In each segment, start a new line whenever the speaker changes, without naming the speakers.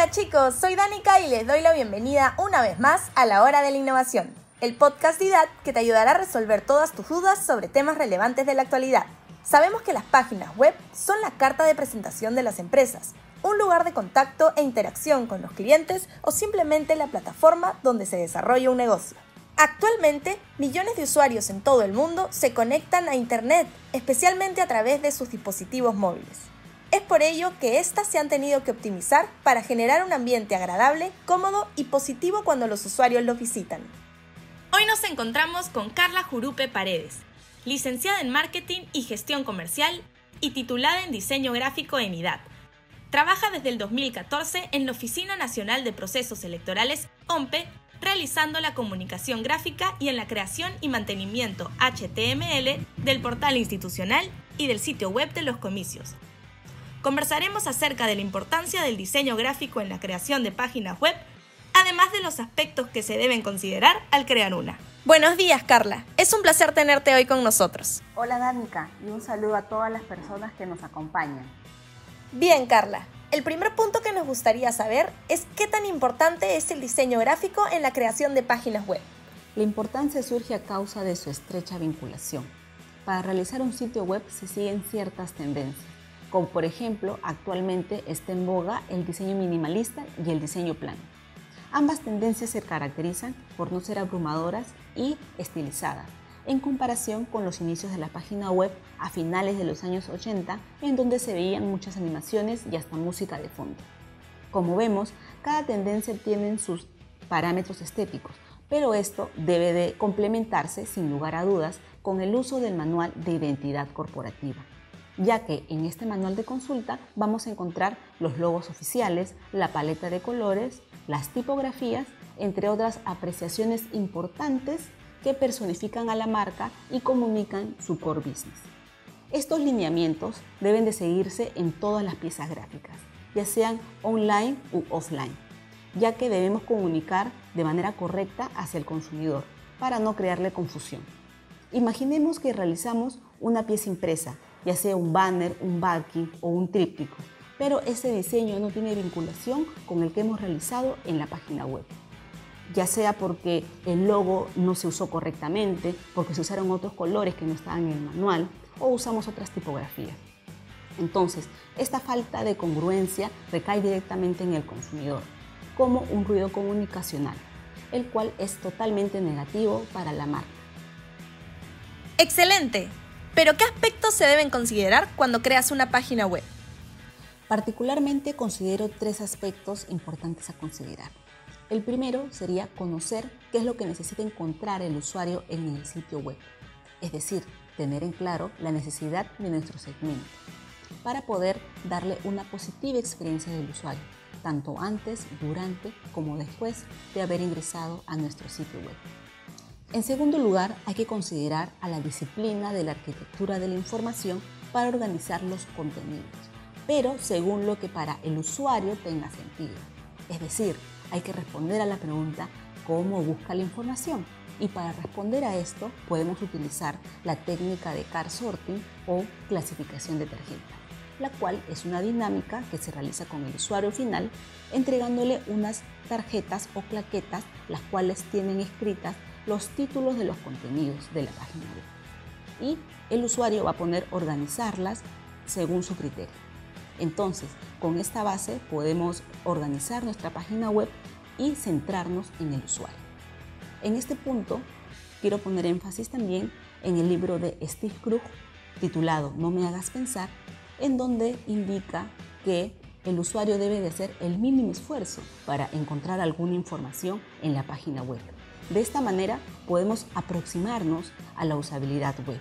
Hola chicos, soy Danica y les doy la bienvenida una vez más a la Hora de la Innovación, el podcast IDAT que te ayudará a resolver todas tus dudas sobre temas relevantes de la actualidad. Sabemos que las páginas web son la carta de presentación de las empresas, un lugar de contacto e interacción con los clientes o simplemente la plataforma donde se desarrolla un negocio. Actualmente, millones de usuarios en todo el mundo se conectan a Internet, especialmente a través de sus dispositivos móviles. Es por ello que éstas se han tenido que optimizar para generar un ambiente agradable, cómodo y positivo cuando los usuarios los visitan. Hoy nos encontramos con Carla Jurupe Paredes, licenciada en Marketing y Gestión Comercial y titulada en Diseño Gráfico en IDAT. Trabaja desde el 2014 en la Oficina Nacional de Procesos Electorales, OMPE, realizando la comunicación gráfica y en la creación y mantenimiento HTML del portal institucional y del sitio web de los comicios, Conversaremos acerca de la importancia del diseño gráfico en la creación de páginas web, además de los aspectos que se deben considerar al crear una. Buenos días, Carla. Es un placer tenerte hoy con nosotros.
Hola, Danica, y un saludo a todas las personas que nos acompañan.
Bien, Carla. El primer punto que nos gustaría saber es qué tan importante es el diseño gráfico en la creación de páginas web.
La importancia surge a causa de su estrecha vinculación. Para realizar un sitio web se siguen ciertas tendencias como por ejemplo actualmente está en boga el diseño minimalista y el diseño plano. Ambas tendencias se caracterizan por no ser abrumadoras y estilizadas, en comparación con los inicios de la página web a finales de los años 80, en donde se veían muchas animaciones y hasta música de fondo. Como vemos, cada tendencia tiene sus parámetros estéticos, pero esto debe de complementarse, sin lugar a dudas, con el uso del manual de identidad corporativa ya que en este manual de consulta vamos a encontrar los logos oficiales, la paleta de colores, las tipografías, entre otras apreciaciones importantes que personifican a la marca y comunican su core business. Estos lineamientos deben de seguirse en todas las piezas gráficas, ya sean online u offline, ya que debemos comunicar de manera correcta hacia el consumidor para no crearle confusión. Imaginemos que realizamos una pieza impresa ya sea un banner, un backing o un tríptico, pero ese diseño no tiene vinculación con el que hemos realizado en la página web. Ya sea porque el logo no se usó correctamente, porque se usaron otros colores que no estaban en el manual o usamos otras tipografías. Entonces, esta falta de congruencia recae directamente en el consumidor, como un ruido comunicacional, el cual es totalmente negativo para la marca.
Excelente. Pero ¿qué aspectos se deben considerar cuando creas una página web?
Particularmente considero tres aspectos importantes a considerar. El primero sería conocer qué es lo que necesita encontrar el usuario en el sitio web, es decir, tener en claro la necesidad de nuestro segmento, para poder darle una positiva experiencia del usuario, tanto antes, durante como después de haber ingresado a nuestro sitio web. En segundo lugar, hay que considerar a la disciplina de la arquitectura de la información para organizar los contenidos, pero según lo que para el usuario tenga sentido. Es decir, hay que responder a la pregunta ¿cómo busca la información? Y para responder a esto podemos utilizar la técnica de car sorting o clasificación de tarjeta, la cual es una dinámica que se realiza con el usuario final entregándole unas tarjetas o claquetas las cuales tienen escritas los títulos de los contenidos de la página web. Y el usuario va a poner organizarlas según su criterio. Entonces, con esta base podemos organizar nuestra página web y centrarnos en el usuario. En este punto, quiero poner énfasis también en el libro de Steve Krug titulado No me hagas pensar, en donde indica que el usuario debe de hacer el mínimo esfuerzo para encontrar alguna información en la página web. De esta manera podemos aproximarnos a la usabilidad web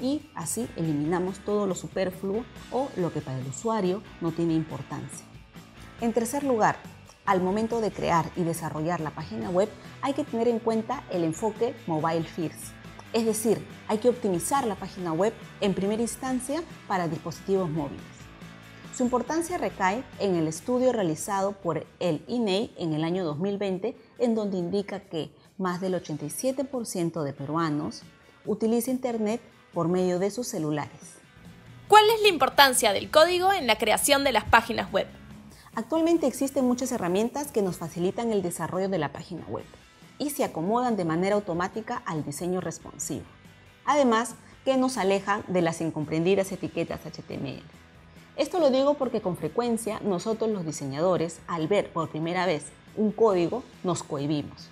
y así eliminamos todo lo superfluo o lo que para el usuario no tiene importancia. En tercer lugar, al momento de crear y desarrollar la página web hay que tener en cuenta el enfoque mobile first. Es decir, hay que optimizar la página web en primera instancia para dispositivos móviles. Su importancia recae en el estudio realizado por el INEI e en el año 2020, en donde indica que más del 87% de peruanos utiliza Internet por medio de sus celulares.
¿Cuál es la importancia del código en la creación de las páginas web?
Actualmente existen muchas herramientas que nos facilitan el desarrollo de la página web y se acomodan de manera automática al diseño responsivo. Además, que nos alejan de las incomprendidas etiquetas HTML. Esto lo digo porque con frecuencia nosotros los diseñadores, al ver por primera vez un código, nos cohibimos.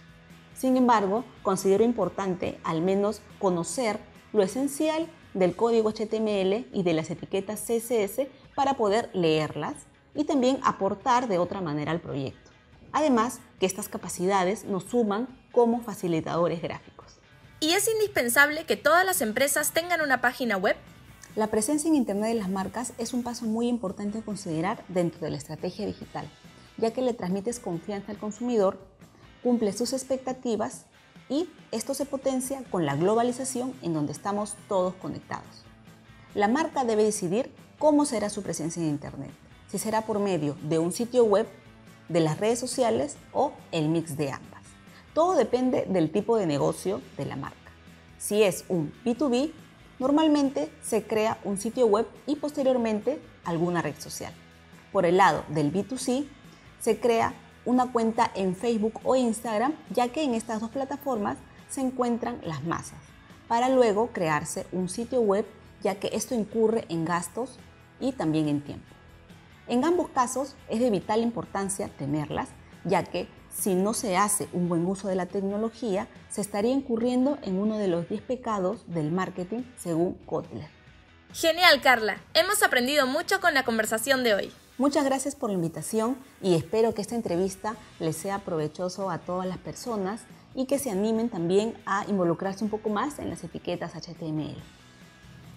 Sin embargo, considero importante al menos conocer lo esencial del código HTML y de las etiquetas CSS para poder leerlas y también aportar de otra manera al proyecto. Además, que estas capacidades nos suman como facilitadores gráficos.
¿Y es indispensable que todas las empresas tengan una página web?
La presencia en Internet de las marcas es un paso muy importante a considerar dentro de la estrategia digital, ya que le transmites confianza al consumidor, cumple sus expectativas y esto se potencia con la globalización en donde estamos todos conectados. La marca debe decidir cómo será su presencia en Internet, si será por medio de un sitio web, de las redes sociales o el mix de ambas. Todo depende del tipo de negocio de la marca. Si es un B2B, normalmente se crea un sitio web y posteriormente alguna red social. Por el lado del B2C, se crea una cuenta en Facebook o Instagram, ya que en estas dos plataformas se encuentran las masas, para luego crearse un sitio web, ya que esto incurre en gastos y también en tiempo. En ambos casos es de vital importancia tenerlas, ya que si no se hace un buen uso de la tecnología, se estaría incurriendo en uno de los 10 pecados del marketing según Kotler.
Genial, Carla. Hemos aprendido mucho con la conversación de hoy.
Muchas gracias por la invitación y espero que esta entrevista les sea provechoso a todas las personas y que se animen también a involucrarse un poco más en las etiquetas HTML.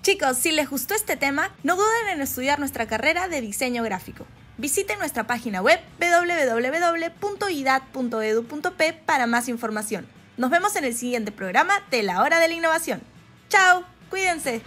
Chicos, si les gustó este tema, no duden en estudiar nuestra carrera de diseño gráfico. Visiten nuestra página web www.idad.edu.p para más información. Nos vemos en el siguiente programa de la Hora de la Innovación. ¡Chao! ¡Cuídense!